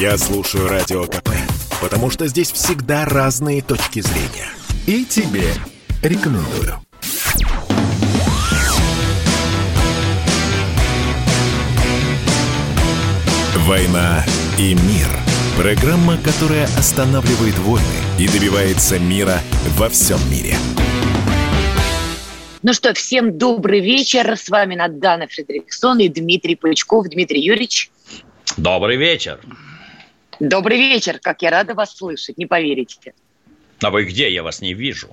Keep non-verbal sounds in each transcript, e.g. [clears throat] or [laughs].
Я слушаю Радио КП, потому что здесь всегда разные точки зрения. И тебе рекомендую. «Война и мир» – программа, которая останавливает войны и добивается мира во всем мире. Ну что, всем добрый вечер. С вами Надана Фредериксон и Дмитрий Пучков. Дмитрий Юрьевич. Добрый вечер. Добрый вечер. Как я рада вас слышать, не поверите. А вы где? Я вас не вижу.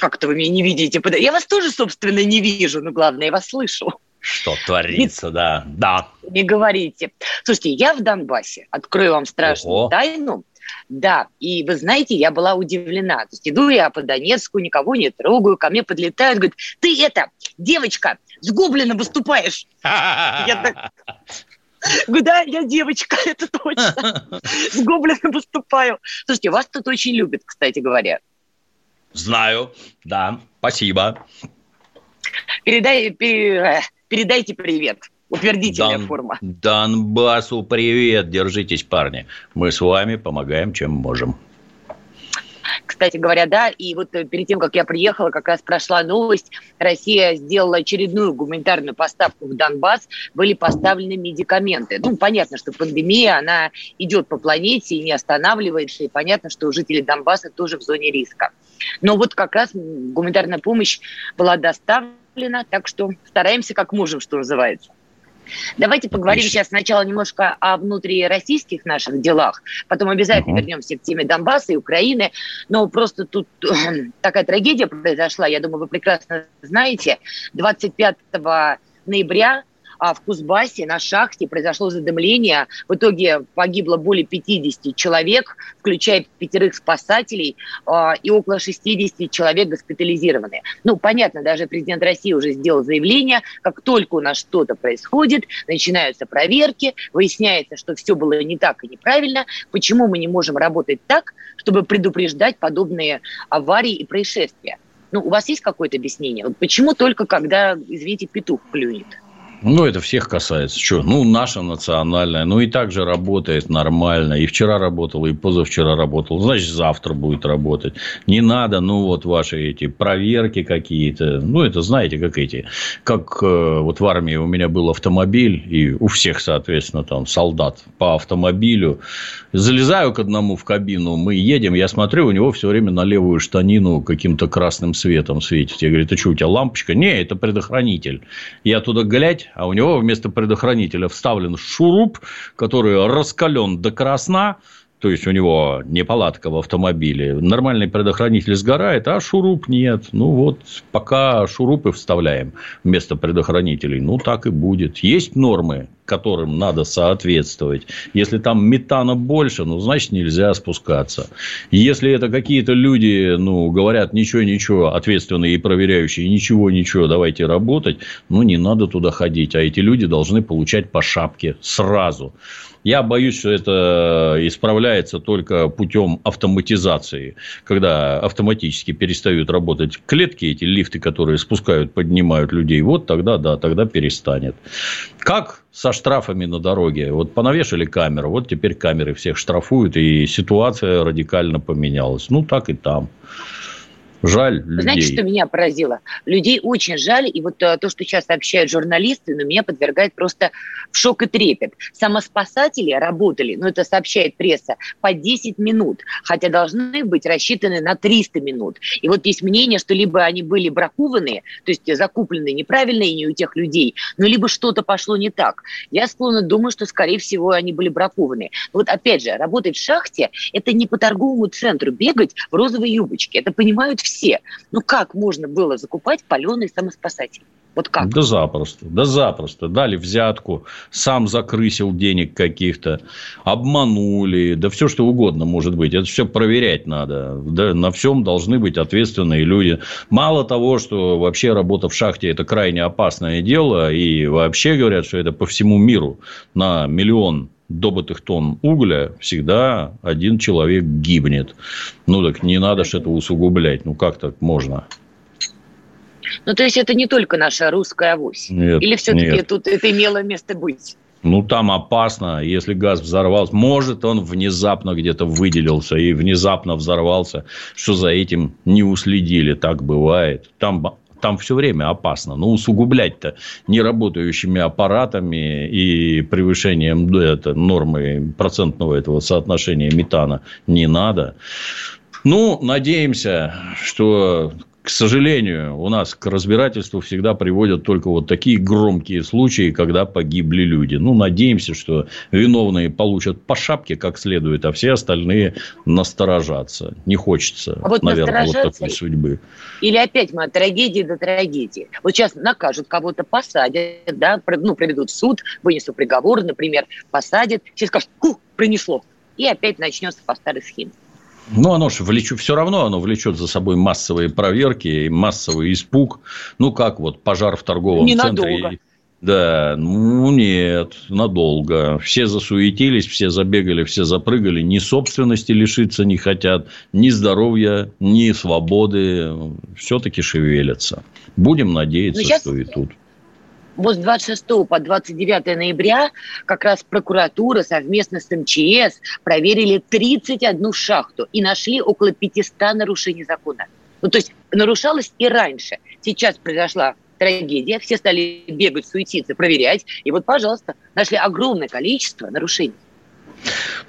Как-то вы меня не видите. Я вас тоже, собственно, не вижу, но главное, я вас слышу. Что творится, не, да. Да. Не говорите. Слушайте, я в Донбассе. Открою вам страшную Ого. тайну. Да, и вы знаете, я была удивлена. То есть иду я по Донецку, никого не трогаю, ко мне подлетают, говорят, ты это, девочка, с гоблина выступаешь. [laughs] Я так... Говорю, да, я девочка, [laughs] это точно. [laughs] С гоблином выступаю. Слушайте, вас тут очень любят, кстати говоря. Знаю, да, спасибо. Передай, пере, передайте привет. Утвердительная Дон, форма. Донбассу привет. Держитесь, парни. Мы с вами помогаем, чем можем. Кстати говоря, да, и вот э, перед тем, как я приехала, как раз прошла новость, Россия сделала очередную гуманитарную поставку в Донбасс, были поставлены медикаменты. Ну, понятно, что пандемия, она идет по планете и не останавливается, и понятно, что жители Донбасса тоже в зоне риска. Но вот как раз гуманитарная помощь была доставлена, так что стараемся как можем, что называется. Давайте поговорим Отлично. сейчас сначала немножко о внутрироссийских наших делах, потом обязательно угу. вернемся к теме Донбасса и Украины. Но просто тут [clears throat] такая трагедия произошла, я думаю, вы прекрасно знаете. 25 ноября а в Кузбассе на шахте произошло задымление. В итоге погибло более 50 человек, включая пятерых спасателей, а, и около 60 человек госпитализированы. Ну, понятно, даже президент России уже сделал заявление, как только у нас что-то происходит, начинаются проверки, выясняется, что все было не так и неправильно, почему мы не можем работать так, чтобы предупреждать подобные аварии и происшествия. Ну, у вас есть какое-то объяснение? Вот почему только когда, извините, петух клюнет? Ну, это всех касается. Что? Ну, наша национальная. Ну, и так же работает нормально. И вчера работала, и позавчера работала. Значит, завтра будет работать. Не надо, ну, вот ваши эти проверки какие-то. Ну, это знаете, как эти. Как э, вот в армии у меня был автомобиль, и у всех, соответственно, там солдат по автомобилю. Залезаю к одному в кабину, мы едем, я смотрю, у него все время на левую штанину каким-то красным светом светит. Я говорю, это что, у тебя лампочка? Не, это предохранитель. Я туда глядь, а у него вместо предохранителя вставлен шуруп, который раскален до красна, то есть у него неполадка в автомобиле, нормальный предохранитель сгорает, а шуруп нет. Ну вот, пока шурупы вставляем вместо предохранителей, ну так и будет. Есть нормы, которым надо соответствовать. Если там метана больше, ну, значит, нельзя спускаться. Если это какие-то люди, ну, говорят, ничего, ничего, ответственные и проверяющие, ничего, ничего, давайте работать, ну, не надо туда ходить. А эти люди должны получать по шапке сразу. Я боюсь, что это исправляется только путем автоматизации, когда автоматически перестают работать клетки, эти лифты, которые спускают, поднимают людей. Вот тогда, да, тогда перестанет. Как со штрафами на дороге? Вот понавешали камеру, вот теперь камеры всех штрафуют, и ситуация радикально поменялась. Ну, так и там. Жаль людей. Знаете, что меня поразило? Людей очень жаль, и вот э, то, что сейчас сообщают журналисты, ну, меня подвергает просто в шок и трепет. Самоспасатели работали, ну, это сообщает пресса, по 10 минут, хотя должны быть рассчитаны на 300 минут. И вот есть мнение, что либо они были бракованные, то есть закуплены неправильно и не у тех людей, ну, либо что-то пошло не так. Я склонна думать, что, скорее всего, они были бракованные. Вот опять же, работать в шахте – это не по торговому центру бегать в розовой юбочке. Это понимают все. Ну как можно было закупать паленый самоспасатель? Вот как? Да запросто, да запросто. Дали взятку, сам закрысил денег каких-то, обманули, да все что угодно может быть. Это все проверять надо. Да, на всем должны быть ответственные люди. Мало того, что вообще работа в шахте – это крайне опасное дело, и вообще говорят, что это по всему миру на миллион добытых тонн угля всегда один человек гибнет. Ну, так не надо же это усугублять. Ну, как так можно? Ну, то есть, это не только наша русская авось? Нет, Или все-таки тут это имело место быть? Ну, там опасно, если газ взорвался. Может, он внезапно где-то выделился и внезапно взорвался, что за этим не уследили. Так бывает. Там там все время опасно. Но усугублять-то неработающими аппаратами и превышением это, нормы процентного этого соотношения метана не надо. Ну, надеемся, что к сожалению, у нас к разбирательству всегда приводят только вот такие громкие случаи, когда погибли люди. Ну, надеемся, что виновные получат по шапке как следует, а все остальные насторожатся. Не хочется, а вот наверное, вот такой судьбы. Или опять мы от трагедии до трагедии. Вот сейчас накажут кого-то, посадят, да, ну, проведут в суд, вынесут приговор, например, посадят, все скажут, ух, принесло. И опять начнется по старой схеме. Ну, оно же влечет, все равно оно влечет за собой массовые проверки и массовый испуг. Ну, как вот пожар в торговом Ненадолго. центре. Да, ну нет, надолго. Все засуетились, все забегали, все запрыгали. Ни собственности лишиться не хотят, ни здоровья, ни свободы. Все-таки шевелятся. Будем надеяться, сейчас... что и тут вот с 26 по 29 ноября как раз прокуратура совместно с МЧС проверили 31 шахту и нашли около 500 нарушений закона. Ну, то есть нарушалось и раньше. Сейчас произошла трагедия, все стали бегать, суетиться, проверять. И вот, пожалуйста, нашли огромное количество нарушений.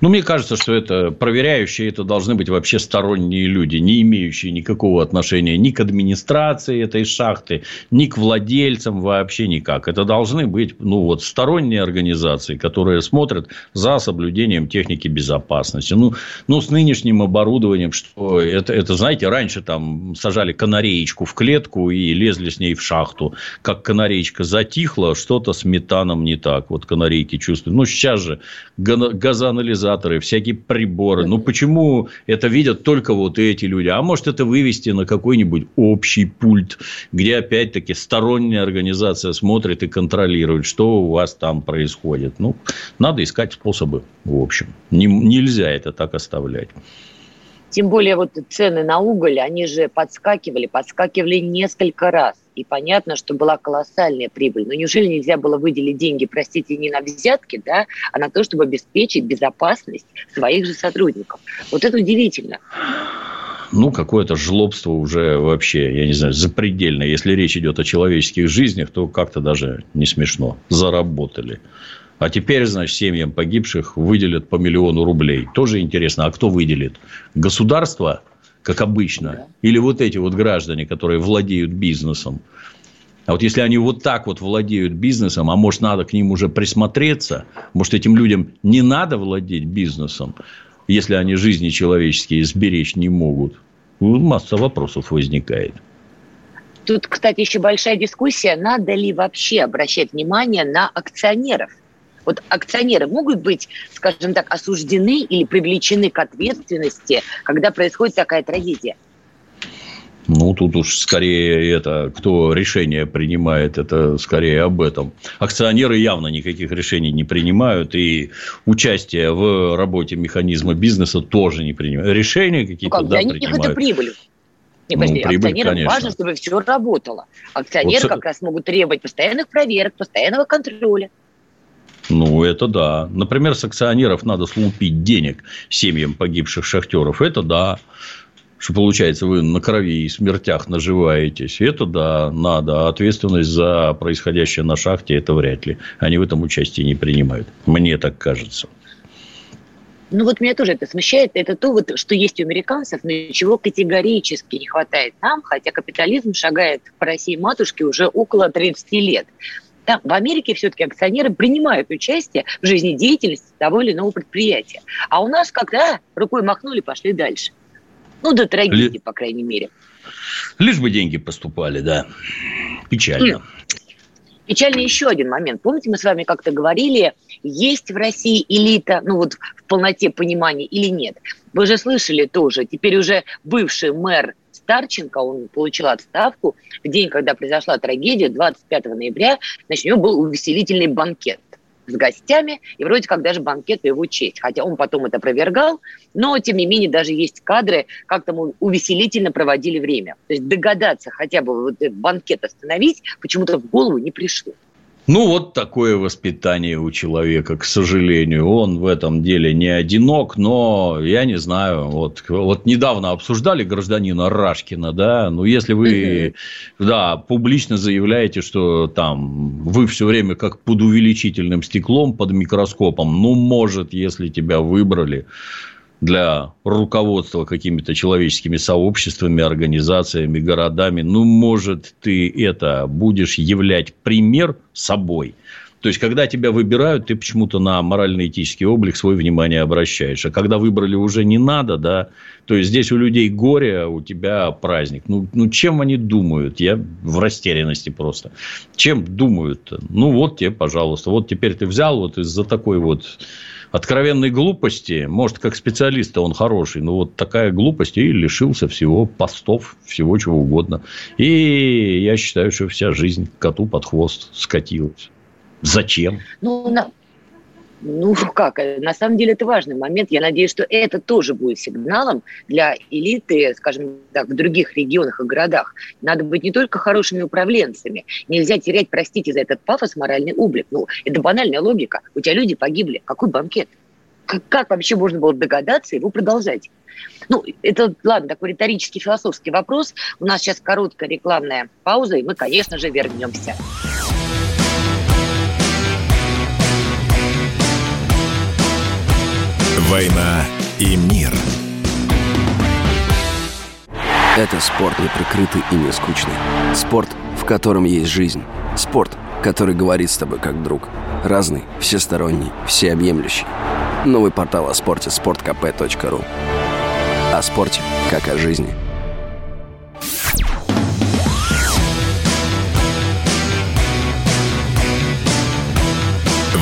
Ну, мне кажется, что это проверяющие, это должны быть вообще сторонние люди, не имеющие никакого отношения ни к администрации этой шахты, ни к владельцам вообще никак. Это должны быть, ну, вот сторонние организации, которые смотрят за соблюдением техники безопасности. Ну, ну с нынешним оборудованием, что это, это, знаете, раньше там сажали канареечку в клетку и лезли с ней в шахту. Как канареечка затихла, что-то с метаном не так. Вот канарейки чувствуют. Ну, сейчас же газоанализаторы, всякие приборы. Ну, почему это видят только вот эти люди? А может, это вывести на какой-нибудь общий пульт, где, опять-таки, сторонняя организация смотрит и контролирует, что у вас там происходит. Ну, надо искать способы, в общем. Не, нельзя это так оставлять. Тем более вот цены на уголь, они же подскакивали, подскакивали несколько раз. И понятно, что была колоссальная прибыль. Но неужели нельзя было выделить деньги, простите, не на взятки, да, а на то, чтобы обеспечить безопасность своих же сотрудников? Вот это удивительно ну, какое-то жлобство уже вообще, я не знаю, запредельное. Если речь идет о человеческих жизнях, то как-то даже не смешно. Заработали. А теперь, значит, семьям погибших выделят по миллиону рублей. Тоже интересно, а кто выделит? Государство, как обычно? Или вот эти вот граждане, которые владеют бизнесом? А вот если они вот так вот владеют бизнесом, а может, надо к ним уже присмотреться, может, этим людям не надо владеть бизнесом, если они жизни человеческие сберечь не могут? Ну, масса вопросов возникает. Тут, кстати, еще большая дискуссия, надо ли вообще обращать внимание на акционеров – вот акционеры могут быть, скажем так, осуждены или привлечены к ответственности, когда происходит такая трагедия? Ну, тут уж скорее это, кто решение принимает, это скорее об этом. Акционеры явно никаких решений не принимают, и участие в работе механизма бизнеса тоже не принимают. Решения какие-то, ну, как, да, для принимают. это прибыль. Не, ну, подожди, прибыль, акционерам конечно. важно, чтобы все работало. Акционеры вот... как раз могут требовать постоянных проверок, постоянного контроля. Ну, это да. Например, с акционеров надо слупить денег семьям погибших шахтеров. Это да. Что получается, вы на крови и смертях наживаетесь. Это да, надо. А ответственность за происходящее на шахте это вряд ли. Они в этом участие не принимают. Мне так кажется. Ну вот меня тоже это смущает. Это то, вот, что есть у американцев, но чего категорически не хватает нам, хотя капитализм шагает по России матушке уже около 30 лет. Там, в Америке все-таки акционеры принимают участие в жизнедеятельности того или иного предприятия. А у нас когда рукой махнули, пошли дальше. Ну, до трагедии, Ли... по крайней мере. Лишь бы деньги поступали, да. Печально. Печально еще один момент. Помните, мы с вами как-то говорили, есть в России элита, ну вот в полноте понимания или нет? Вы же слышали тоже, теперь уже бывший мэр Старченко, он получил отставку в день, когда произошла трагедия, 25 ноября, значит, у него был увеселительный банкет с гостями, и вроде как даже банкет в его честь. Хотя он потом это опровергал, но, тем не менее, даже есть кадры, как там увеселительно проводили время. То есть догадаться хотя бы вот этот банкет остановить почему-то в голову не пришло. Ну, вот такое воспитание у человека, к сожалению. Он в этом деле не одинок, но я не знаю. Вот, вот недавно обсуждали гражданина Рашкина, да, ну, если вы, да, публично заявляете, что там вы все время как под увеличительным стеклом, под микроскопом, ну, может, если тебя выбрали, для руководства какими-то человеческими сообществами, организациями, городами, ну, может, ты это будешь являть пример собой. То есть, когда тебя выбирают, ты почему-то на морально-этический облик свое внимание обращаешь. А когда выбрали уже не надо, да, то есть, здесь у людей горе, а у тебя праздник. Ну, ну чем они думают? Я в растерянности просто. Чем думают? Ну, вот тебе, пожалуйста. Вот теперь ты взял вот из-за такой вот откровенной глупости, может, как специалист он хороший, но вот такая глупость и лишился всего постов, всего чего угодно. И я считаю, что вся жизнь коту под хвост скатилась. Зачем? Ну, на, ну, [laughs] как, на самом деле это важный момент. Я надеюсь, что это тоже будет сигналом для элиты, скажем так, в других регионах и городах. Надо быть не только хорошими управленцами. Нельзя терять, простите за этот пафос, моральный облик. Ну, это банальная логика. У тебя люди погибли. Какой банкет? Как, вообще можно было догадаться его продолжать? Ну, это, ладно, такой риторический философский вопрос. У нас сейчас короткая рекламная пауза, и мы, конечно же, вернемся. «Война и мир». Это спорт не прикрытый и не скучный. Спорт, в котором есть жизнь. Спорт, который говорит с тобой как друг. Разный, всесторонний, всеобъемлющий. Новый портал о спорте – sportkp.ru О спорте, как о жизни.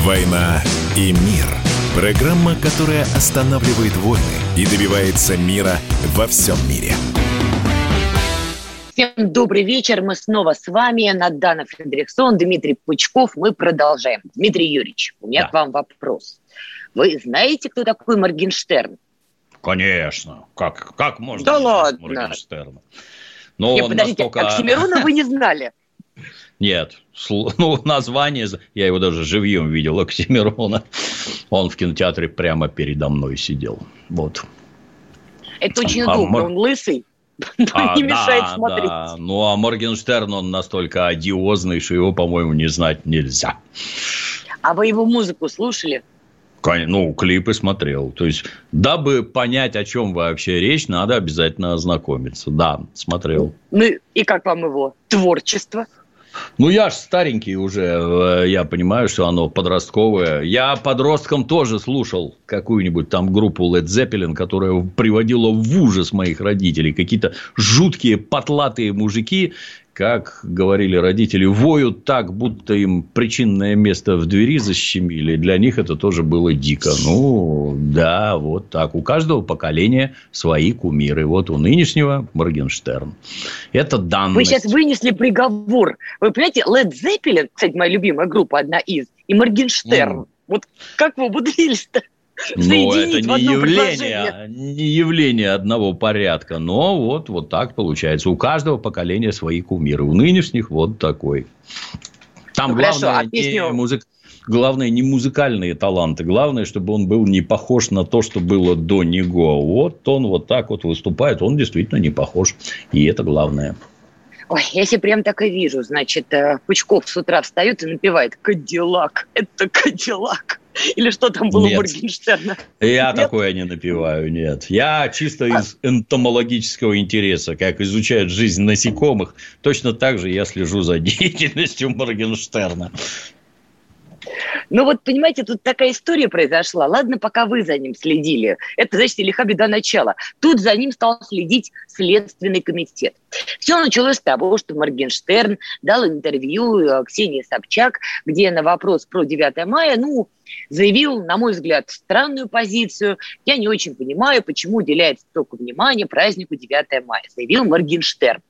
«Война и мир» – Программа, которая останавливает войны и добивается мира во всем мире. Всем добрый вечер. Мы снова с вами. Надана Фредериксон, Дмитрий Пучков. Мы продолжаем. Дмитрий Юрьевич, у меня да. к вам вопрос. Вы знаете, кто такой Моргенштерн? Конечно. Как, как можно да ладно. Моргенштерна? Но Нет, подождите, настолько... Оксимирона вы не знали? [laughs] Нет, [laughs] ну, название, я его даже живьем видел, Оксимирона. Он в кинотеатре прямо передо мной сидел. Вот. Это очень а, удобно, он лысый. [laughs] А, не мешает да, смотреть. Да. Ну, а Моргенштерн, он настолько одиозный, что его, по-моему, не знать нельзя. А вы его музыку слушали? Ну, клипы смотрел. То есть, дабы понять, о чем вообще речь, надо обязательно ознакомиться. Да, смотрел. Ну, и как вам его творчество? Ну, я ж старенький уже, э, я понимаю, что оно подростковое. Я подростком тоже слушал какую-нибудь там группу Led Zeppelin, которая приводила в ужас моих родителей. Какие-то жуткие потлатые мужики, как говорили родители, воют так, будто им причинное место в двери защемили. Для них это тоже было дико. Ну, да, вот так. У каждого поколения свои кумиры. Вот у нынешнего Моргенштерн. Это данность. Вы сейчас вынесли приговор. Вы понимаете, Led Zeppelin, кстати, моя любимая группа, одна из, и Моргенштерн. Mm. Вот как вы умудрились-то? Ну, это не явление, не явление одного порядка, но вот, вот так получается. У каждого поколения свои кумиры. У нынешних вот такой. Там ну, главное, хорошо, а песню... не музык... главное не музыкальные таланты. Главное, чтобы он был не похож на то, что было до него. Вот он вот так вот выступает. Он действительно не похож. И это главное. Ой, я себе прям так и вижу. Значит, э, Пучков с утра встает и напевает «Кадиллак». Это Кадиллак. Или что там было нет. у Моргенштерна? Я нет? такое не напиваю, нет. Я чисто а. из энтомологического интереса, как изучают жизнь насекомых, точно так же я слежу за [laughs] деятельностью Моргенштерна. Ну вот, понимаете, тут такая история произошла. Ладно, пока вы за ним следили. Это, значит, лиха беда начала. Тут за ним стал следить Следственный комитет. Все началось с того, что Моргенштерн дал интервью э, Ксении Собчак, где на вопрос про 9 мая, ну, заявил, на мой взгляд, странную позицию. Я не очень понимаю, почему уделяется столько внимания празднику 9 мая, заявил Моргенштерн.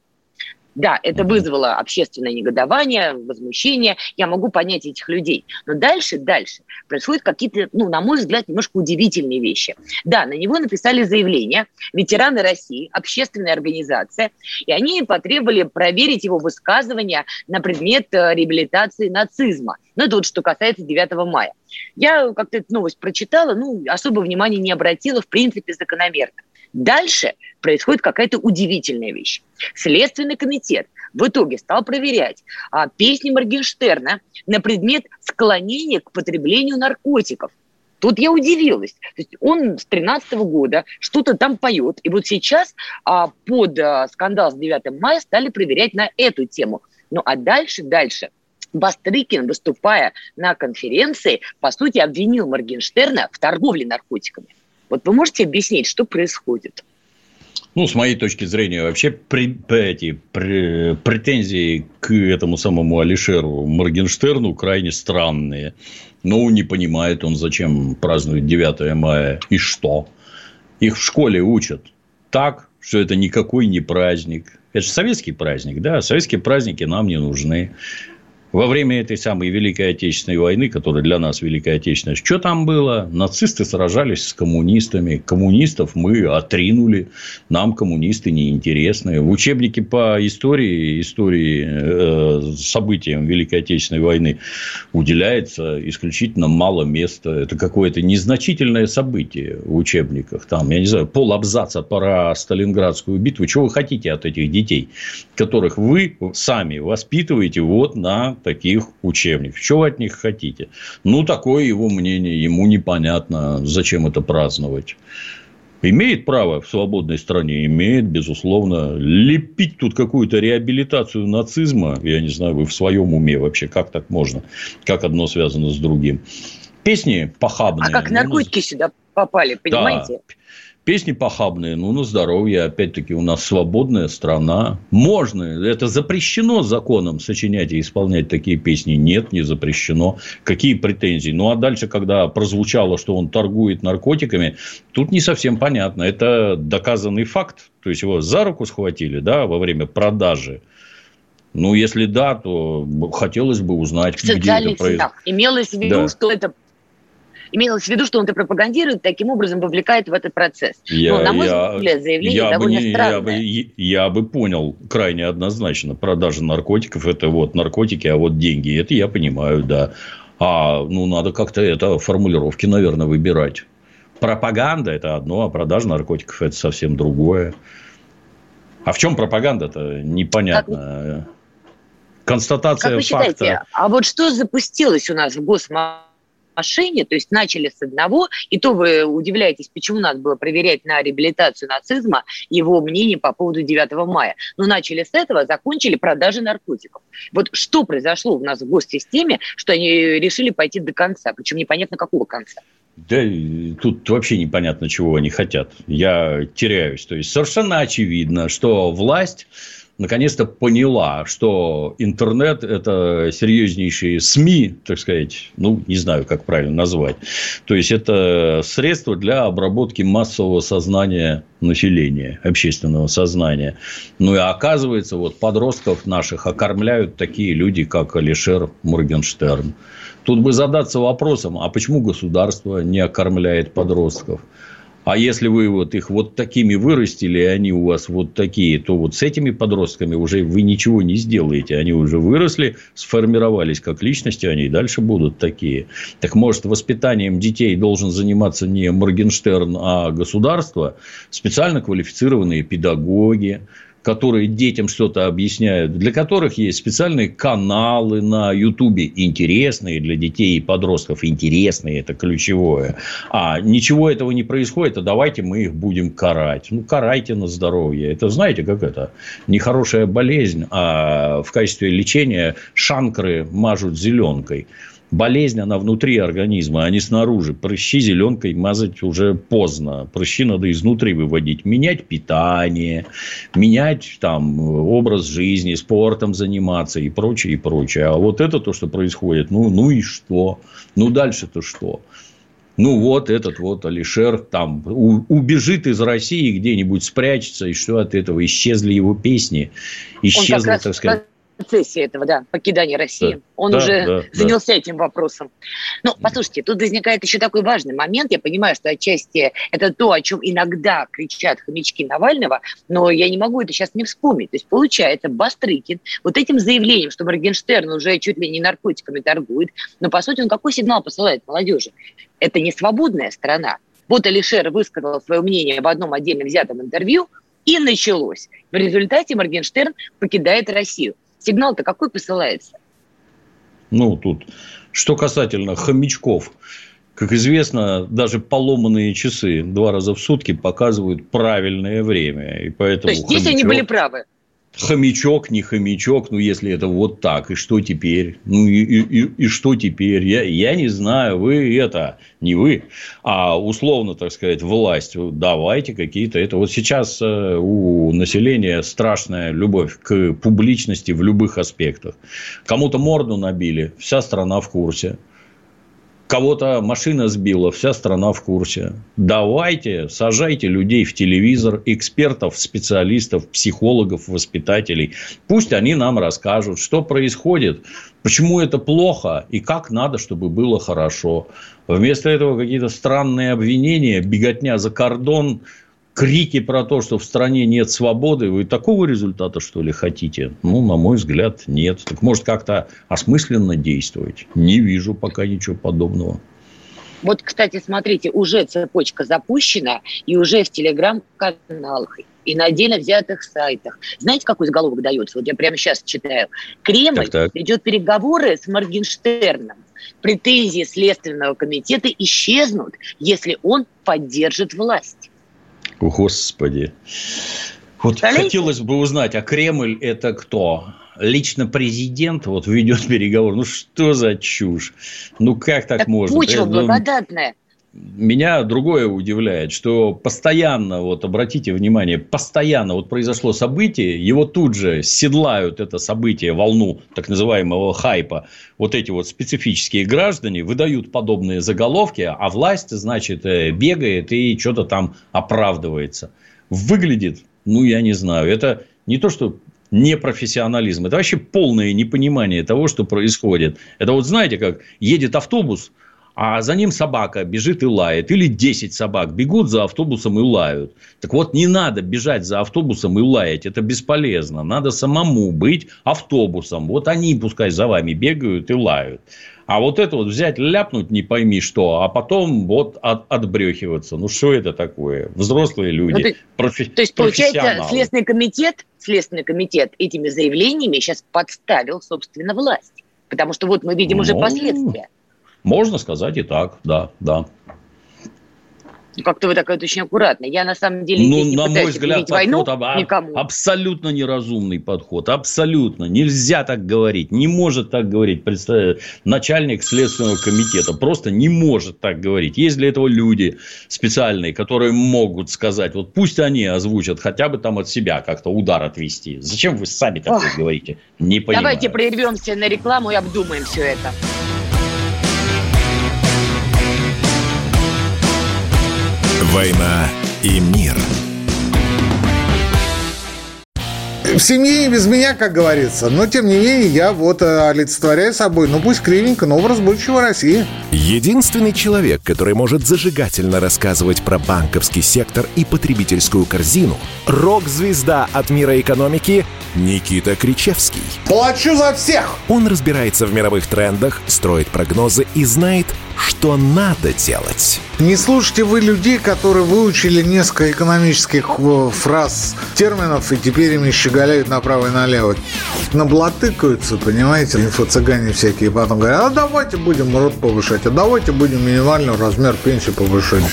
Да, это вызвало общественное негодование, возмущение. Я могу понять этих людей. Но дальше, дальше происходят какие-то, ну, на мой взгляд, немножко удивительные вещи. Да, на него написали заявление ветераны России, общественная организация, и они потребовали проверить его высказывания на предмет э, реабилитации нацизма. Ну, это вот что касается 9 мая. Я как-то эту новость прочитала, ну, особо внимания не обратила, в принципе, закономерно. Дальше происходит какая-то удивительная вещь. Следственный комитет в итоге стал проверять а, песни Моргенштерна на предмет склонения к потреблению наркотиков. Тут я удивилась. То есть он с 13 года что-то там поет. И вот сейчас а, под а, скандал с 9 мая стали проверять на эту тему. Ну а дальше, дальше. Бастрыкин, выступая на конференции, по сути, обвинил Моргенштерна в торговле наркотиками. Вот вы можете объяснить, что происходит? Ну, с моей точки зрения, вообще при, эти при, претензии к этому самому Алишеру Моргенштерну крайне странные. Ну, не понимает он, зачем празднует 9 мая и что. Их в школе учат так, что это никакой не праздник. Это же советский праздник, да? Советские праздники нам не нужны во время этой самой Великой Отечественной войны, которая для нас Великая Отечественная, что там было? Нацисты сражались с коммунистами. Коммунистов мы отринули. Нам коммунисты неинтересны. В учебнике по истории, истории э, событиям Великой Отечественной войны уделяется исключительно мало места. Это какое-то незначительное событие в учебниках. Там, я не знаю, пол абзаца про Сталинградскую битву. Чего вы хотите от этих детей, которых вы сами воспитываете вот на таких учебников. Что вы от них хотите? Ну, такое его мнение, ему непонятно, зачем это праздновать. Имеет право в свободной стране? Имеет, безусловно. Лепить тут какую-то реабилитацию нацизма, я не знаю, вы в своем уме вообще, как так можно? Как одно связано с другим? Песни похабные. А как наркотики ну, сюда попали, понимаете? Да. Песни похабные, ну, на здоровье. Опять-таки, у нас свободная страна. Можно. Это запрещено законом сочинять и исполнять такие песни. Нет, не запрещено. Какие претензии? Ну, а дальше, когда прозвучало, что он торгует наркотиками, тут не совсем понятно. Это доказанный факт. То есть, его за руку схватили, да, во время продажи. Ну, если да, то хотелось бы узнать, в где это произошло. Имелось в виду, да. что это имелось в виду, что он это пропагандирует, таким образом вовлекает в этот процесс. Я, Но, на мой я, взгляд, заявление я довольно бы не, странное. Я бы, я бы понял крайне однозначно. Продажа наркотиков – это вот наркотики, а вот деньги – это я понимаю, да. А, ну, надо как-то это формулировки, наверное, выбирать. Пропаганда – это одно, а продажа наркотиков – это совсем другое. А в чем пропаганда-то? Непонятно. Как... Констатация как вы факта. Считаете, а вот что запустилось у нас в госмобиле? Машине, то есть начали с одного, и то вы удивляетесь, почему надо было проверять на реабилитацию нацизма его мнение по поводу 9 мая. Но начали с этого, закончили продажи наркотиков. Вот что произошло у нас в госсистеме, что они решили пойти до конца, причем непонятно какого конца. Да, тут вообще непонятно, чего они хотят. Я теряюсь. То есть, совершенно очевидно, что власть наконец-то поняла, что интернет – это серьезнейшие СМИ, так сказать, ну, не знаю, как правильно назвать. То есть, это средство для обработки массового сознания населения, общественного сознания. Ну, и оказывается, вот подростков наших окормляют такие люди, как Алишер Моргенштерн. Тут бы задаться вопросом, а почему государство не окормляет подростков? А если вы вот их вот такими вырастили, и они у вас вот такие, то вот с этими подростками уже вы ничего не сделаете. Они уже выросли, сформировались как личности, они и дальше будут такие. Так может, воспитанием детей должен заниматься не Моргенштерн, а государство, специально квалифицированные педагоги, которые детям что-то объясняют, для которых есть специальные каналы на Ютубе, интересные для детей и подростков, интересные, это ключевое. А ничего этого не происходит, а давайте мы их будем карать. Ну, карайте на здоровье. Это знаете, как это? Нехорошая болезнь, а в качестве лечения шанкры мажут зеленкой болезнь, она внутри организма, а не снаружи. Прыщи зеленкой мазать уже поздно. Прыщи надо изнутри выводить. Менять питание, менять там образ жизни, спортом заниматься и прочее, и прочее. А вот это то, что происходит, ну, ну и что? Ну, дальше-то что? ну вот этот вот Алишер там убежит из России где-нибудь спрячется, и что от этого исчезли его песни, исчезла, так сказать процессе этого, да, покидания России. Да, Он да, уже да, занялся да. этим вопросом. Ну, послушайте, тут возникает еще такой важный момент. Я понимаю, что отчасти это то, о чем иногда кричат хомячки Навального, но я не могу это сейчас не вспомнить. То есть, получается, Бастрыкин вот этим заявлением, что Моргенштерн уже чуть ли не наркотиками торгует, но, по сути, он какой сигнал посылает молодежи? Это не свободная страна. Вот Алишер высказал свое мнение в одном отдельно взятом интервью, и началось. В результате Моргенштерн покидает Россию. Сигнал-то какой посылается? Ну, тут, что касательно хомячков, как известно, даже поломанные часы два раза в сутки показывают правильное время. И поэтому То есть, хомячок... здесь они были правы хомячок, не хомячок, ну, если это вот так, и что теперь? Ну, и, и, и что теперь? Я, я не знаю, вы это, не вы, а условно, так сказать, власть, давайте какие-то это. Вот сейчас э, у населения страшная любовь к публичности в любых аспектах. Кому-то морду набили, вся страна в курсе кого-то машина сбила, вся страна в курсе. Давайте, сажайте людей в телевизор, экспертов, специалистов, психологов, воспитателей. Пусть они нам расскажут, что происходит, почему это плохо и как надо, чтобы было хорошо. Вместо этого какие-то странные обвинения, беготня за кордон – крики про то, что в стране нет свободы, вы такого результата, что ли, хотите? Ну, на мой взгляд, нет. Так может, как-то осмысленно действовать? Не вижу пока ничего подобного. Вот, кстати, смотрите, уже цепочка запущена, и уже в телеграм-каналах, и на отдельно взятых сайтах. Знаете, какой заголовок дается? Вот я прямо сейчас читаю. Кремль так, так. ведет переговоры с Моргенштерном. Претензии Следственного комитета исчезнут, если он поддержит власть. Господи. Вот Столетие? хотелось бы узнать, а Кремль это кто? Лично президент вот ведет переговоры. Ну что за чушь? Ну как так, так можно? Почва ну, благодатная меня другое удивляет, что постоянно, вот обратите внимание, постоянно вот произошло событие, его тут же седлают это событие, волну так называемого хайпа, вот эти вот специфические граждане выдают подобные заголовки, а власть, значит, э, бегает и что-то там оправдывается. Выглядит, ну, я не знаю, это не то, что непрофессионализм, это вообще полное непонимание того, что происходит. Это вот знаете, как едет автобус, а за ним собака бежит и лает. Или 10 собак бегут за автобусом и лают. Так вот, не надо бежать за автобусом и лаять. Это бесполезно. Надо самому быть автобусом. Вот они пускай за вами бегают и лают. А вот это вот взять, ляпнуть не пойми что, а потом вот от, отбрехиваться. Ну, что это такое? Взрослые люди, ну, профи- То есть, получается, Следственный комитет, Следственный комитет этими заявлениями сейчас подставил, собственно, власть. Потому что вот мы видим ну, уже последствия. Можно сказать и так, да, да. Как-то вы так очень аккуратно. Я на самом деле ну, на мой взгляд, войну подход об... никому. абсолютно неразумный подход. Абсолютно. Нельзя так говорить. Не может так говорить представь, начальник Следственного комитета. Просто не может так говорить. Есть для этого люди специальные, которые могут сказать, вот пусть они озвучат, хотя бы там от себя как-то удар отвести. Зачем вы сами такое говорите? Не понимаю. Давайте прервемся на рекламу и обдумаем все это. «Война и мир». В семье не без меня, как говорится. Но, тем не менее, я вот э, олицетворяю собой, ну пусть кривенько, но образ будущего России. Единственный человек, который может зажигательно рассказывать про банковский сектор и потребительскую корзину – рок-звезда от мира экономики Никита Кричевский. Плачу за всех! Он разбирается в мировых трендах, строит прогнозы и знает, что надо делать. Не слушайте вы людей, которые выучили несколько экономических э, фраз, терминов, и теперь ими щеголяют направо и налево. Наблатыкаются, понимаете, инфо-цыгане всякие, потом говорят, а давайте будем рот повышать, а давайте будем минимальный размер пенсии повышать.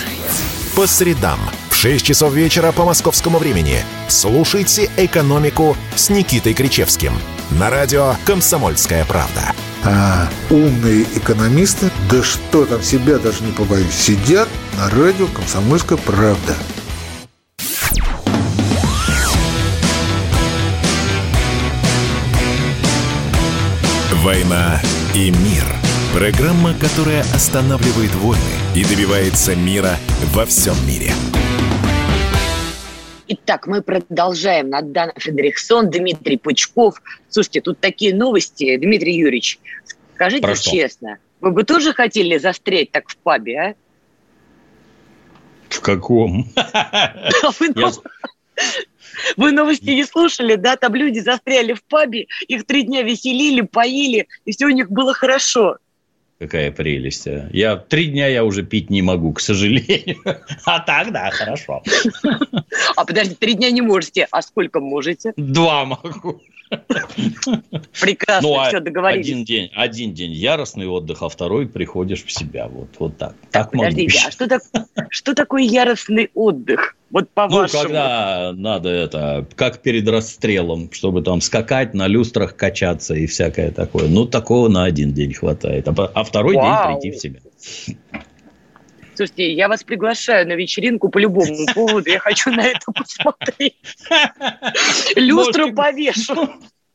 По средам в 6 часов вечера по московскому времени слушайте «Экономику» с Никитой Кричевским на радио «Комсомольская правда» а, умные экономисты, да что там себя даже не побоюсь, сидят на радио «Комсомольская правда». «Война и мир» – Программа, которая останавливает войны и добивается мира во всем мире. Итак, мы продолжаем. Надана Фредериксон, Дмитрий Пучков. Слушайте, тут такие новости. Дмитрий Юрьевич, скажите честно, вы бы тоже хотели застрять так в пабе, а? В каком? [laughs] [laughs] Вы новости не слушали, да? Там люди застряли в пабе, их три дня веселили, поили, и все у них было хорошо. Какая прелесть. А. Я три дня я уже пить не могу, к сожалению. [laughs] А так, да, хорошо. [laughs] А подожди, три дня не можете. А сколько можете? Два могу. Прекрасно, ну, а все договорились. Один день, один день яростный отдых, а второй приходишь в себя. Вот, вот так. Так, так подождите, могу. а что, так, что такое яростный отдых? Вот по ну, когда надо это, как перед расстрелом, чтобы там скакать, на люстрах качаться и всякое такое. Ну, такого на один день хватает. А, а второй Вау. день прийти в себя. Слушайте, я вас приглашаю на вечеринку по любому [laughs] поводу. Я хочу на это посмотреть. [laughs] Люстру повешу.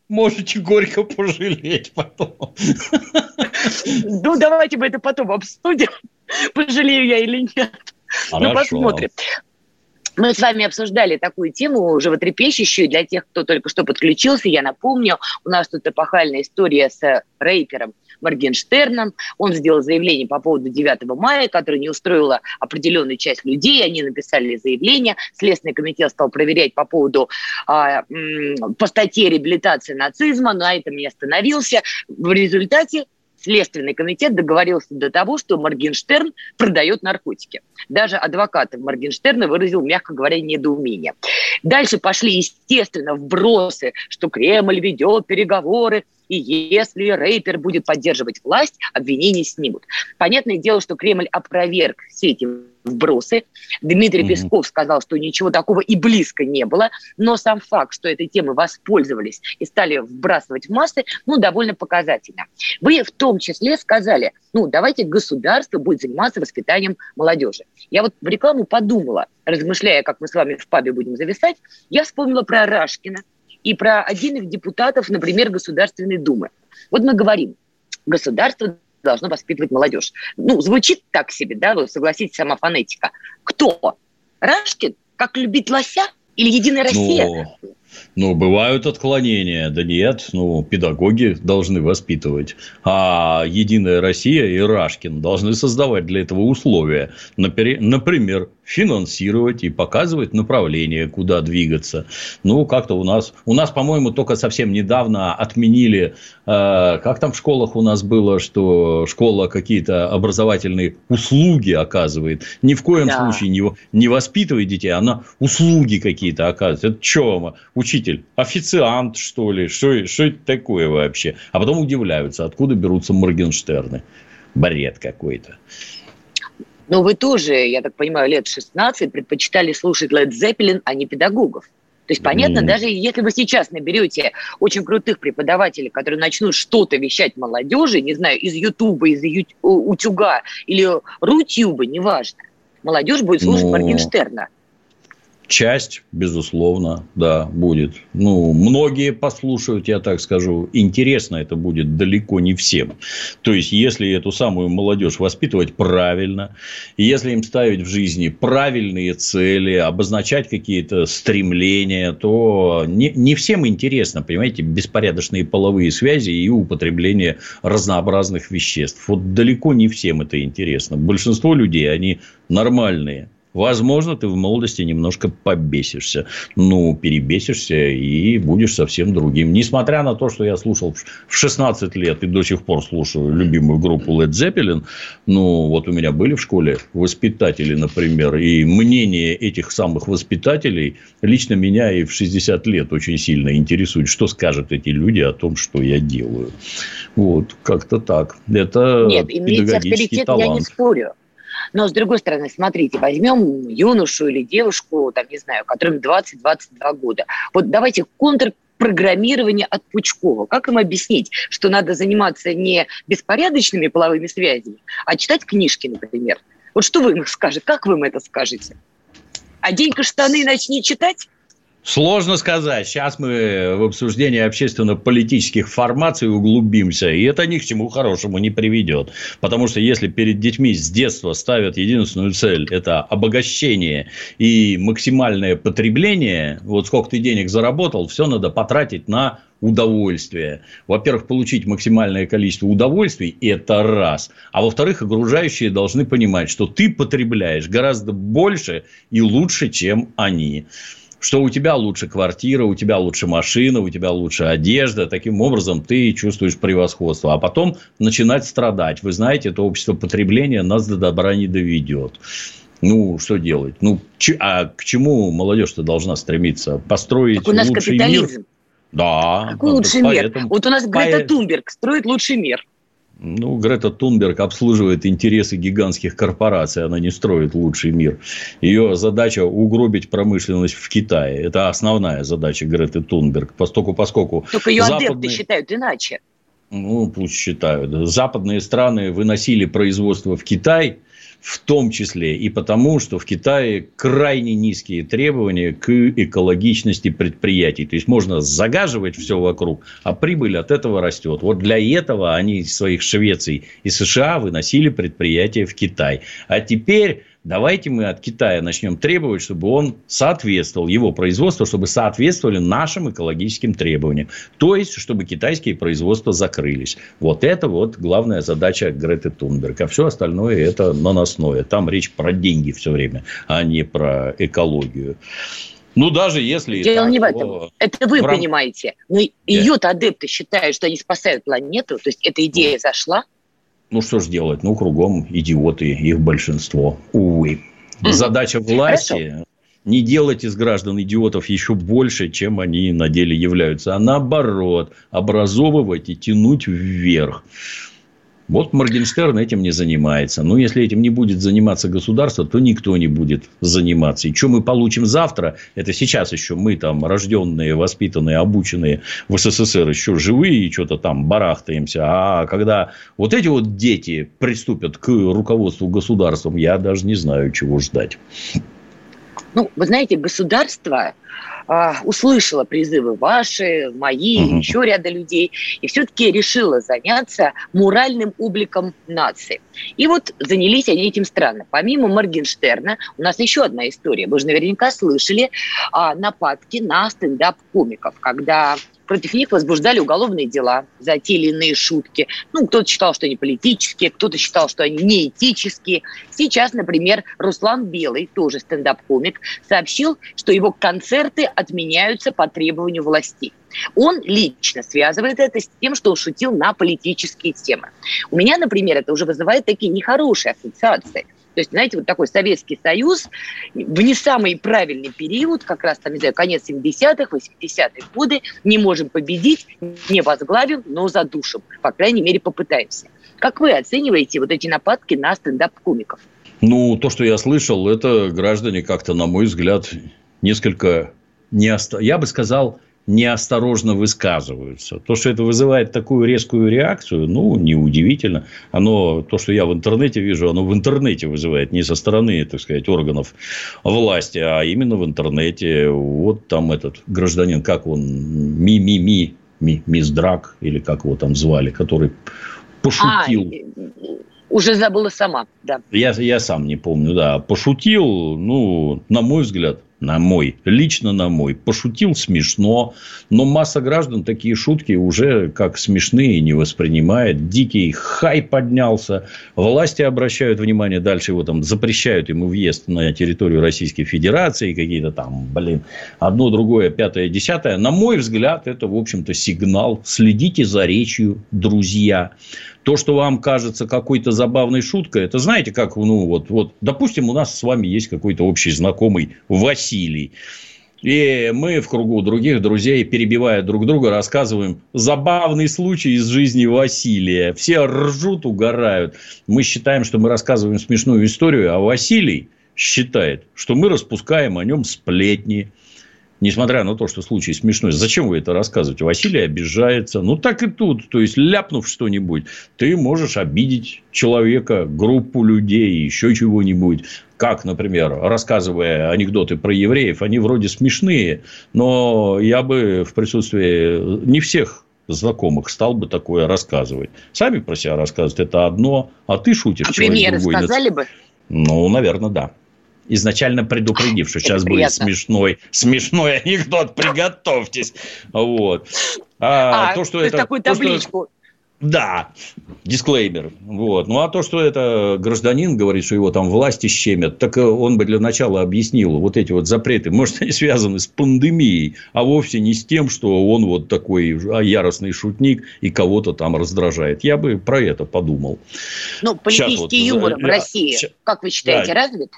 Можете горько пожалеть потом. [laughs] Ну, давайте мы это потом обсудим, пожалею я или нет. Ну. Ну, посмотрим. Мы с вами обсуждали такую тему животрепещущую для тех, кто только что подключился. Я напомню, у нас тут эпохальная история с рэпером Моргенштерном. Он сделал заявление по поводу 9 мая, которое не устроило определенную часть людей. Они написали заявление. Следственный комитет стал проверять по поводу а, по статье реабилитации нацизма. На этом не остановился. В результате Следственный комитет договорился до того, что Моргенштерн продает наркотики. Даже адвокат Моргенштерна выразил, мягко говоря, недоумение. Дальше пошли, естественно, вбросы, что Кремль ведет переговоры, и если рэпер будет поддерживать власть, обвинения снимут. Понятное дело, что Кремль опроверг все эти вбросы. Дмитрий mm-hmm. Песков сказал, что ничего такого и близко не было, но сам факт, что этой темой воспользовались и стали вбрасывать в массы, ну, довольно показательно. Вы в том числе сказали, ну, давайте государство будет заниматься воспитанием молодежи. Я вот в рекламу подумала, размышляя, как мы с вами в пабе будем зависать, я вспомнила про Рашкина и про отдельных депутатов, например, Государственной Думы. Вот мы говорим, государство должно воспитывать молодежь. Ну, звучит так себе, да, вы согласитесь, сама фонетика. Кто? Рашкин? Как любить лося? Или Единая Россия? Ну, ну, бывают отклонения. Да нет, ну, педагоги должны воспитывать. А Единая Россия и Рашкин должны создавать для этого условия. Например, финансировать и показывать направление, куда двигаться. Ну, как-то у нас, у нас, по-моему, только совсем недавно отменили, э, как там в школах у нас было, что школа какие-то образовательные услуги оказывает. Ни в коем да. случае не, не воспитывает детей, она услуги какие-то оказывает. Это что, учитель, официант, что ли? Что, что это такое вообще? А потом удивляются, откуда берутся Моргенштерны. Бред какой-то. Но вы тоже, я так понимаю, лет 16 предпочитали слушать Led Zeppelin, а не педагогов. То есть, понятно, mm. даже если вы сейчас наберете очень крутых преподавателей, которые начнут что-то вещать молодежи, не знаю, из Ютуба, из Утюга или Рутюба, неважно, молодежь будет слушать Но... Моргенштерна. Часть, безусловно, да, будет. Ну, многие послушают, я так скажу. Интересно это будет далеко не всем. То есть, если эту самую молодежь воспитывать правильно, если им ставить в жизни правильные цели, обозначать какие-то стремления, то не, не всем интересно, понимаете, беспорядочные половые связи и употребление разнообразных веществ. Вот далеко не всем это интересно. Большинство людей, они нормальные Возможно, ты в молодости немножко побесишься. Ну, перебесишься и будешь совсем другим. Несмотря на то, что я слушал в 16 лет и до сих пор слушаю любимую группу Led Zeppelin, ну, вот у меня были в школе воспитатели, например, и мнение этих самых воспитателей лично меня и в 60 лет очень сильно интересует, что скажут эти люди о том, что я делаю. Вот, как-то так. Это Нет, педагогический талант. я не спорю. Но, с другой стороны, смотрите, возьмем юношу или девушку, там, не знаю, которым 20-22 года. Вот давайте контр программирование от Пучкова. Как им объяснить, что надо заниматься не беспорядочными половыми связями, а читать книжки, например? Вот что вы им скажете? Как вы им это скажете? Одень-ка штаны и начни читать? Сложно сказать. Сейчас мы в обсуждении общественно-политических формаций углубимся, и это ни к чему хорошему не приведет. Потому что если перед детьми с детства ставят единственную цель – это обогащение и максимальное потребление, вот сколько ты денег заработал, все надо потратить на удовольствие. Во-первых, получить максимальное количество удовольствий – это раз. А во-вторых, окружающие должны понимать, что ты потребляешь гораздо больше и лучше, чем они что у тебя лучше квартира, у тебя лучше машина, у тебя лучше одежда. Таким образом, ты чувствуешь превосходство. А потом начинать страдать. Вы знаете, это общество потребления нас до добра не доведет. Ну, что делать? Ну, а к чему молодежь-то должна стремиться? Построить так у нас лучший капитализм. мир? Да. Какой лучший поэтому, мир? Вот у нас Грета. Тунберг строит лучший мир. Ну, Грета Тунберг обслуживает интересы гигантских корпораций, она не строит лучший мир. Ее задача угробить промышленность в Китае. Это основная задача Греты Тунберг. Поскольку, поскольку Только ее западные... адепты считают иначе. Ну, пусть считают. Западные страны выносили производство в Китай, в том числе и потому, что в Китае крайне низкие требования к экологичности предприятий. То есть, можно загаживать все вокруг, а прибыль от этого растет. Вот для этого они из своих Швеций и США выносили предприятия в Китай. А теперь Давайте мы от Китая начнем требовать, чтобы он соответствовал, его производство, чтобы соответствовали нашим экологическим требованиям. То есть, чтобы китайские производства закрылись. Вот это вот главная задача Греты Тунберг. А все остальное это наносное. Там речь про деньги все время, а не про экологию. Ну, даже если... Дело так, не в этом. То... Это вы рам... понимаете. Но ее-то адепты считают, что они спасают планету. То есть, эта идея ну. зашла, ну, что же делать? Ну, кругом идиоты, их большинство, увы. Задача власти не делать из граждан идиотов еще больше, чем они на деле являются, а наоборот, образовывать и тянуть вверх. Вот Моргенштерн этим не занимается. Но если этим не будет заниматься государство, то никто не будет заниматься. И что мы получим завтра, это сейчас еще мы там рожденные, воспитанные, обученные в СССР еще живые и что-то там барахтаемся. А когда вот эти вот дети приступят к руководству государством, я даже не знаю, чего ждать. Ну, вы знаете, государство а, услышала призывы ваши, мои, угу. еще ряда людей, и все-таки решила заняться моральным обликом нации. И вот занялись они этим странно. Помимо Моргенштерна, у нас еще одна история. Вы же наверняка слышали а, нападки на стендап-комиков, когда против них возбуждали уголовные дела за те или иные шутки. Ну, кто-то считал, что они политические, кто-то считал, что они неэтические. Сейчас, например, Руслан Белый, тоже стендап-комик, сообщил, что его концерты отменяются по требованию властей. Он лично связывает это с тем, что он шутил на политические темы. У меня, например, это уже вызывает такие нехорошие ассоциации – то есть, знаете, вот такой Советский Союз в не самый правильный период, как раз там, не знаю, конец 70-х, 80-х годы, не можем победить, не возглавим, но задушим. По крайней мере, попытаемся. Как вы оцениваете вот эти нападки на стендап-комиков? Ну, то, что я слышал, это граждане как-то, на мой взгляд, несколько не оста... я бы сказал, неосторожно высказываются. То, что это вызывает такую резкую реакцию, ну, неудивительно. Оно, то, что я в интернете вижу, оно в интернете вызывает, не со стороны, так сказать, органов власти, а именно в интернете. Вот там этот гражданин, как он, ми-ми-ми, ми, мисс Драк, или как его там звали, который пошутил. А, уже забыла сама, да. Я, я сам не помню, да. Пошутил, ну, на мой взгляд, на мой, лично на мой. Пошутил смешно, но масса граждан такие шутки уже как смешные не воспринимает. Дикий хай поднялся. Власти обращают внимание, дальше его там запрещают ему въезд на территорию Российской Федерации, какие-то там, блин, одно, другое, пятое, десятое. На мой взгляд, это, в общем-то, сигнал. Следите за речью, друзья. То, что вам кажется какой-то забавной шуткой, это знаете, как, ну, вот, вот, допустим, у нас с вами есть какой-то общий знакомый Василий. И мы в кругу других друзей, перебивая друг друга, рассказываем забавный случай из жизни Василия. Все ржут, угорают. Мы считаем, что мы рассказываем смешную историю, а Василий считает, что мы распускаем о нем сплетни. Несмотря на то, что случай смешной. Зачем вы это рассказываете? Василий обижается. Ну, так и тут. То есть, ляпнув что-нибудь, ты можешь обидеть человека, группу людей, еще чего-нибудь. Как, например, рассказывая анекдоты про евреев, они вроде смешные, но я бы в присутствии не всех знакомых стал бы такое рассказывать. Сами про себя рассказывать – это одно, а ты шутишь. А примеры сказали бы? Ну, наверное, да изначально предупредив, что сейчас будет смешной, смешной анекдот, приготовьтесь. Вот. А, а то, что то это, такую табличку. То, что, да, дисклеймер. Вот. Ну, а то, что это гражданин говорит, что его там власти щемят, так он бы для начала объяснил вот эти вот запреты. Может, они связаны с пандемией, а вовсе не с тем, что он вот такой яростный шутник и кого-то там раздражает. Я бы про это подумал. Ну, политический вот, юмор в России, как вы считаете, да, развит?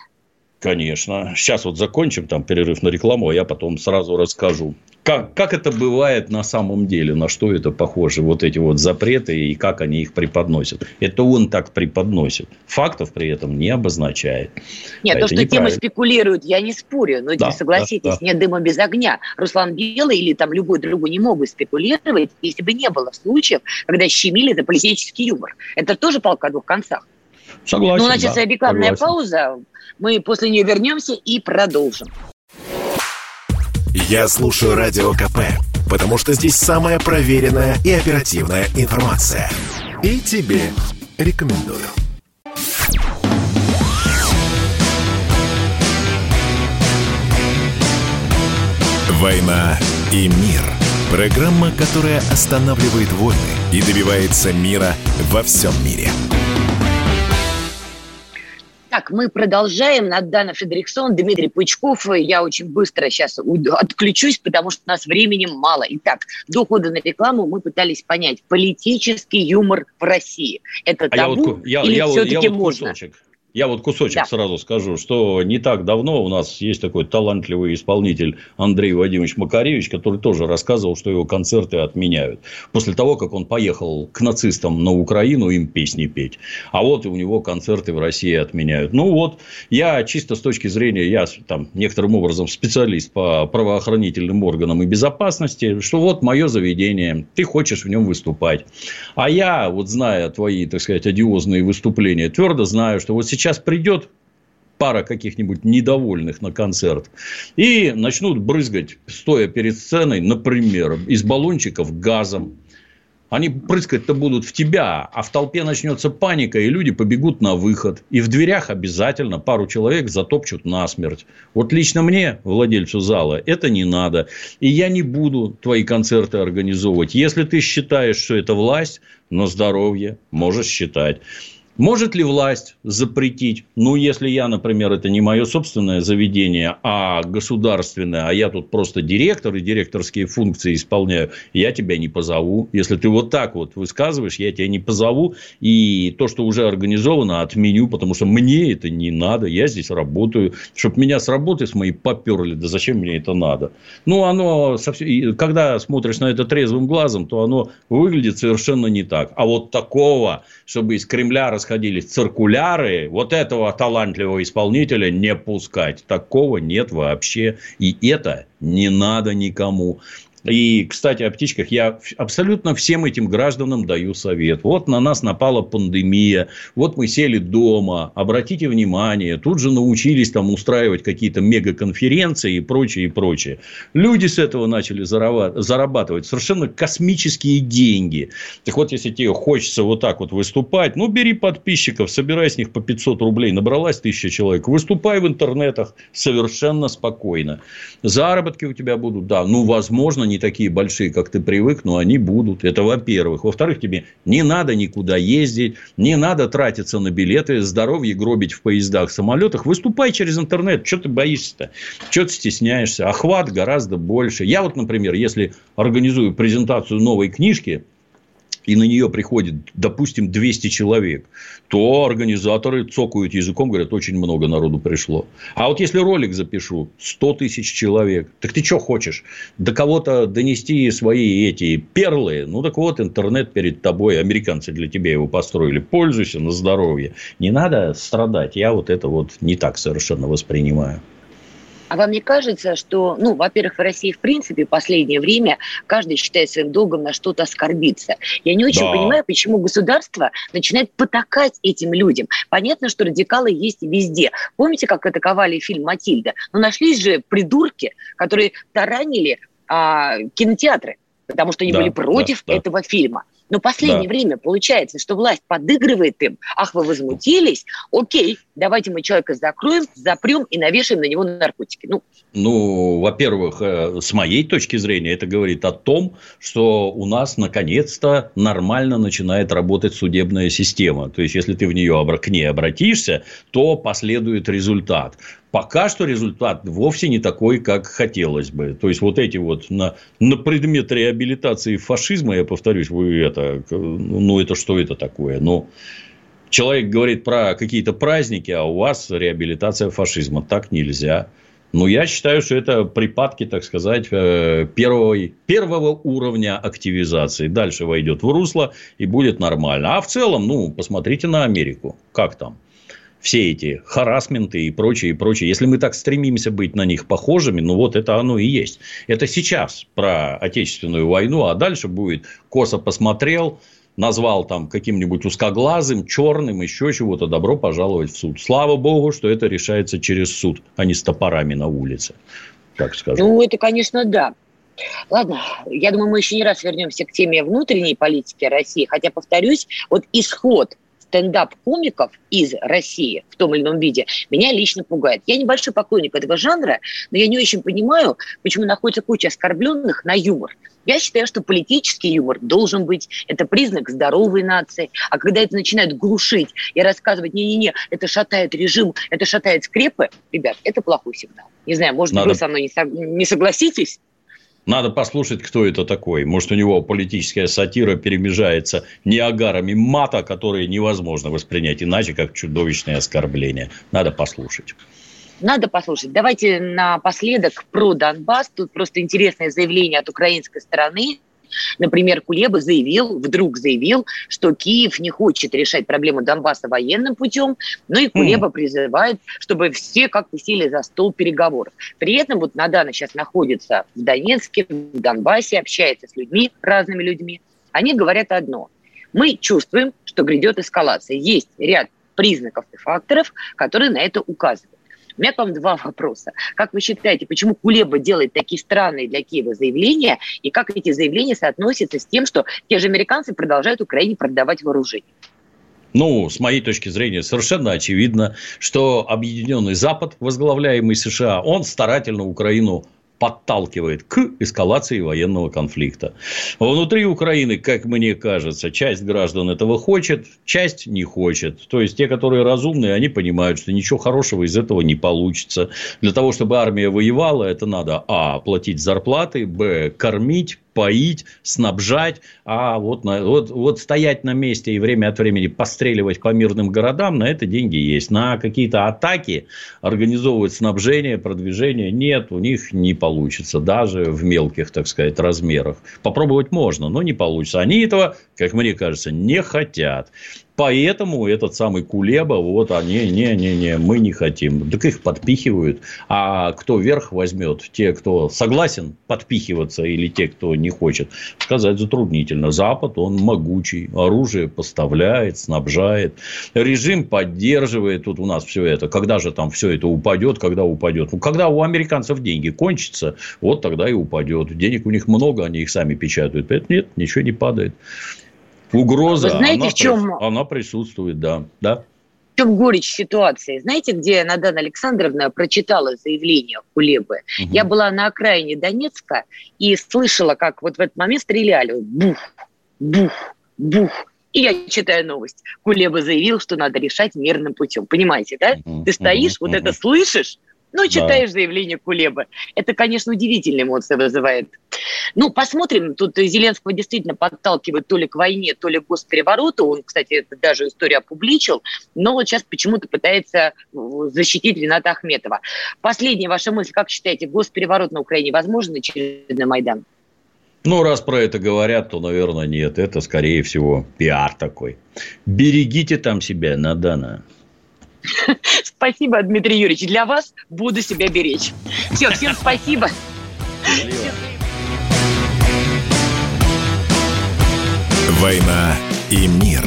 Конечно. Сейчас вот закончим там перерыв на рекламу, а я потом сразу расскажу. Как, как это бывает на самом деле, на что это похоже, вот эти вот запреты и как они их преподносят. Это он так преподносит. Фактов при этом не обозначает. Нет, а то, что тема спекулирует, я не спорю, но да, согласитесь, да, да. нет дыма без огня. Руслан Белый или там любой другой не мог бы спекулировать, если бы не было случаев, когда щемили это политический юмор. Это тоже палка о двух концах. Согласен. Ну, значит, да, рекламная согласен. пауза. Мы после нее вернемся и продолжим. Я слушаю Радио КП, потому что здесь самая проверенная и оперативная информация. И тебе рекомендую. «Война и мир» – программа, которая останавливает войны и добивается мира во всем мире – так, мы продолжаем. Надана Федериксон, Дмитрий Пучков. Я очень быстро сейчас отключусь, потому что у нас времени мало. Итак, до хода на рекламу мы пытались понять политический юмор в России. Это табу а я вот, я, или я, все-таки я вот можно? Кусочек. Я вот кусочек да. сразу скажу, что не так давно у нас есть такой талантливый исполнитель Андрей Вадимович Макаревич, который тоже рассказывал, что его концерты отменяют. После того, как он поехал к нацистам на Украину им песни петь. А вот и у него концерты в России отменяют. Ну вот, я чисто с точки зрения, я там некоторым образом специалист по правоохранительным органам и безопасности, что вот мое заведение, ты хочешь в нем выступать. А я, вот зная твои, так сказать, одиозные выступления, твердо знаю, что вот сейчас сейчас придет пара каких-нибудь недовольных на концерт и начнут брызгать, стоя перед сценой, например, из баллончиков газом. Они прыскать-то будут в тебя, а в толпе начнется паника, и люди побегут на выход. И в дверях обязательно пару человек затопчут насмерть. Вот лично мне, владельцу зала, это не надо. И я не буду твои концерты организовывать. Если ты считаешь, что это власть, на здоровье можешь считать. Может ли власть запретить? Ну, если я, например, это не мое собственное заведение, а государственное, а я тут просто директор и директорские функции исполняю, я тебя не позову. Если ты вот так вот высказываешь, я тебя не позову. И то, что уже организовано, отменю, потому что мне это не надо. Я здесь работаю. Чтобы меня с работы с моей поперли, да зачем мне это надо? Ну, оно, совсем... когда смотришь на это трезвым глазом, то оно выглядит совершенно не так. А вот такого, чтобы из Кремля расходить расходились циркуляры, вот этого талантливого исполнителя не пускать. Такого нет вообще. И это не надо никому. И, кстати, о птичках я абсолютно всем этим гражданам даю совет. Вот на нас напала пандемия, вот мы сели дома, обратите внимание, тут же научились там устраивать какие-то мегаконференции и прочее, и прочее. Люди с этого начали зарабатывать совершенно космические деньги. Так вот, если тебе хочется вот так вот выступать, ну, бери подписчиков, собирай с них по 500 рублей, набралась тысяча человек, выступай в интернетах совершенно спокойно. Заработки у тебя будут, да, ну, возможно, не такие большие, как ты привык, но они будут. Это во-первых. Во-вторых, тебе не надо никуда ездить, не надо тратиться на билеты, здоровье гробить в поездах, самолетах. Выступай через интернет. Что ты боишься-то? Что ты стесняешься? Охват гораздо больше. Я вот, например, если организую презентацию новой книжки, и на нее приходит, допустим, 200 человек, то организаторы цокают языком, говорят, очень много народу пришло. А вот если ролик запишу, 100 тысяч человек, так ты что хочешь? До кого-то донести свои эти перлы? Ну, так вот, интернет перед тобой, американцы для тебя его построили. Пользуйся на здоровье. Не надо страдать. Я вот это вот не так совершенно воспринимаю. А вам не кажется, что, ну, во-первых, в России, в принципе, в последнее время каждый считает своим долгом на что-то оскорбиться. Я не очень да. понимаю, почему государство начинает потакать этим людям. Понятно, что радикалы есть везде. Помните, как атаковали фильм «Матильда»? Но нашлись же придурки, которые таранили а, кинотеатры, потому что они да, были против да, этого да. фильма. Но последнее да. время получается, что власть подыгрывает им. Ах, вы возмутились? Окей, давайте мы человека закроем, запрем и навешаем на него наркотики. Ну, ну во-первых, э, с моей точки зрения, это говорит о том, что у нас наконец-то нормально начинает работать судебная система. То есть, если ты в нее к ней обратишься, то последует результат. Пока что результат вовсе не такой, как хотелось бы. То есть, вот эти вот на, на предмет реабилитации фашизма, я повторюсь, вы это, ну, это что это такое? Ну, человек говорит про какие-то праздники, а у вас реабилитация фашизма. Так нельзя. Ну, я считаю, что это припадки, так сказать, э, первого, первого уровня активизации. Дальше войдет в русло и будет нормально. А в целом, ну, посмотрите на Америку. Как там? Все эти харасменты и прочее, и прочее. Если мы так стремимся быть на них похожими, ну вот это оно и есть. Это сейчас про Отечественную войну, а дальше будет косо посмотрел, назвал там каким-нибудь узкоглазым, черным, еще чего-то, добро пожаловать в суд. Слава богу, что это решается через суд, а не с топорами на улице. Так скажем. Ну, это, конечно, да. Ладно, я думаю, мы еще не раз вернемся к теме внутренней политики России. Хотя, повторюсь, вот исход стендап-комиков из России в том или ином виде меня лично пугает. Я небольшой поклонник этого жанра, но я не очень понимаю, почему находится куча оскорбленных на юмор. Я считаю, что политический юмор должен быть. Это признак здоровой нации. А когда это начинают глушить и рассказывать, не-не-не, это шатает режим, это шатает скрепы, ребят, это плохой сигнал. Не знаю, может, Надо... вы со мной не согласитесь? Надо послушать, кто это такой. Может, у него политическая сатира перемежается неагарами мата, которые невозможно воспринять иначе, как чудовищное оскорбление. Надо послушать. Надо послушать. Давайте напоследок про Донбасс. Тут просто интересное заявление от украинской стороны. Например, Кулеба заявил, вдруг заявил, что Киев не хочет решать проблему Донбасса военным путем, но и Кулеба mm. призывает, чтобы все как-то сели за стол переговоров. При этом вот Надана сейчас находится в Донецке, в Донбассе, общается с людьми, разными людьми. Они говорят одно. Мы чувствуем, что грядет эскалация. Есть ряд признаков и факторов, которые на это указывают. У меня к вам два вопроса. Как вы считаете, почему Кулеба делает такие странные для Киева заявления, и как эти заявления соотносятся с тем, что те же американцы продолжают Украине продавать вооружение? Ну, с моей точки зрения, совершенно очевидно, что Объединенный Запад, возглавляемый США, он старательно Украину подталкивает к эскалации военного конфликта. Внутри Украины, как мне кажется, часть граждан этого хочет, часть не хочет. То есть, те, которые разумные, они понимают, что ничего хорошего из этого не получится. Для того, чтобы армия воевала, это надо, а, платить зарплаты, б, кормить, поить, снабжать, а вот, на, вот, вот стоять на месте и время от времени постреливать по мирным городам, на это деньги есть. На какие-то атаки организовывать снабжение, продвижение нет, у них не получится, даже в мелких, так сказать, размерах. Попробовать можно, но не получится. Они этого, как мне кажется, не хотят. Поэтому этот самый Кулеба, вот они, не-не-не, мы не хотим. Так их подпихивают. А кто верх возьмет? Те, кто согласен подпихиваться или те, кто не хочет? Сказать затруднительно. Запад, он могучий. Оружие поставляет, снабжает. Режим поддерживает. Тут у нас все это. Когда же там все это упадет? Когда упадет? Ну, когда у американцев деньги кончатся, вот тогда и упадет. Денег у них много, они их сами печатают. Поэтому нет, ничего не падает. Угроза, Вы знаете, она, в чем... она присутствует, да. да. В чем горечь ситуации? Знаете, где Надана Александровна прочитала заявление Кулебы? Угу. Я была на окраине Донецка и слышала, как вот в этот момент стреляли. Бух, бух, бух. И я читаю новость. Кулеба заявил, что надо решать мирным путем. Понимаете, да? Ты стоишь, вот это слышишь, ну, читаешь да. заявление Кулебы. Это, конечно, удивительные эмоции вызывает. Ну, посмотрим. Тут Зеленского действительно подталкивает то ли к войне, то ли к госперевороту. Он, кстати, это даже историю опубличил. Но вот сейчас почему-то пытается э, защитить Рената Ахметова. Последняя ваша мысль. Как считаете, госпереворот на Украине возможен очередной Майдан? Ну, раз про это говорят, то, наверное, нет. Это, скорее всего, пиар такой. Берегите там себя, Надана. [laughs] Спасибо, Дмитрий Юрьевич. Для вас буду себя беречь. Все, всем спасибо. «Война и мир».